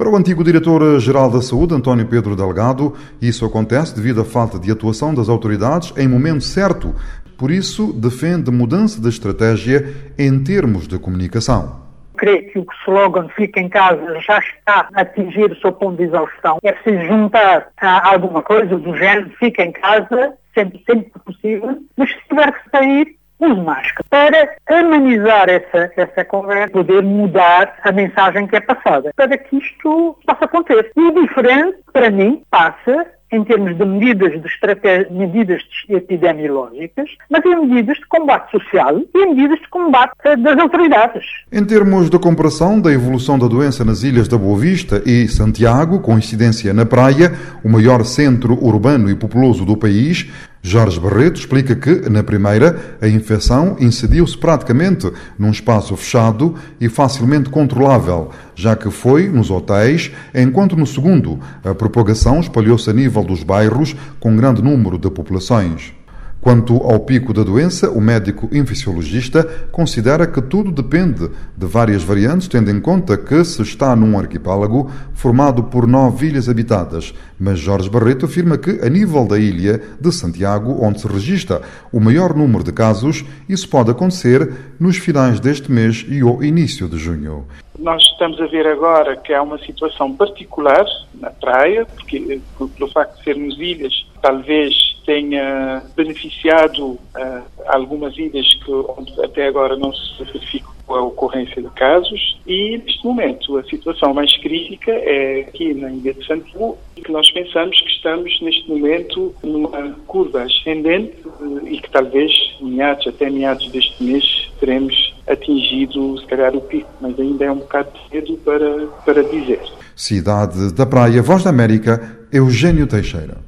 Para o antigo diretor-geral da Saúde, António Pedro Delgado, isso acontece devido à falta de atuação das autoridades em momento certo. Por isso, defende mudança de estratégia em termos de comunicação creio que o slogan Fica em Casa já está a atingir o seu ponto de exaustão. É preciso juntar alguma coisa do género Fica em Casa, sempre, sempre possível, mas se tiver que sair, use máscara. Para amenizar essa, essa conversa, poder mudar a mensagem que é passada, para que isto possa acontecer. E o diferente, para mim, passa em termos de medidas de medidas epidemiológicas, mas em medidas de combate social e em medidas de combate das autoridades. Em termos de comparação da evolução da doença nas ilhas da Boa Vista e Santiago, com incidência na praia, o maior centro urbano e populoso do país, Jorge Barreto explica que, na primeira, a infecção incidiu-se praticamente num espaço fechado e facilmente controlável, já que foi nos hotéis, enquanto no segundo, a propagação espalhou-se a nível dos bairros com grande número de populações. Quanto ao pico da doença, o médico infecciologista considera que tudo depende de várias variantes, tendo em conta que se está num arquipélago formado por nove ilhas habitadas. Mas Jorge Barreto afirma que, a nível da ilha de Santiago, onde se registra o maior número de casos, isso pode acontecer nos finais deste mês e ao início de junho. Nós estamos a ver agora que há uma situação particular na praia, porque pelo facto de sermos ilhas, talvez tenha beneficiado uh, algumas ilhas que até agora não se verificou a ocorrência de casos e neste momento a situação mais crítica é aqui na Ilha de Santo e que nós pensamos que estamos neste momento numa curva ascendente eh, e que talvez meados, até meados deste mês teremos atingido se calhar o pico, mas ainda é um bocado cedo para, para dizer. Cidade da Praia, Voz da América, Eugênio Teixeira.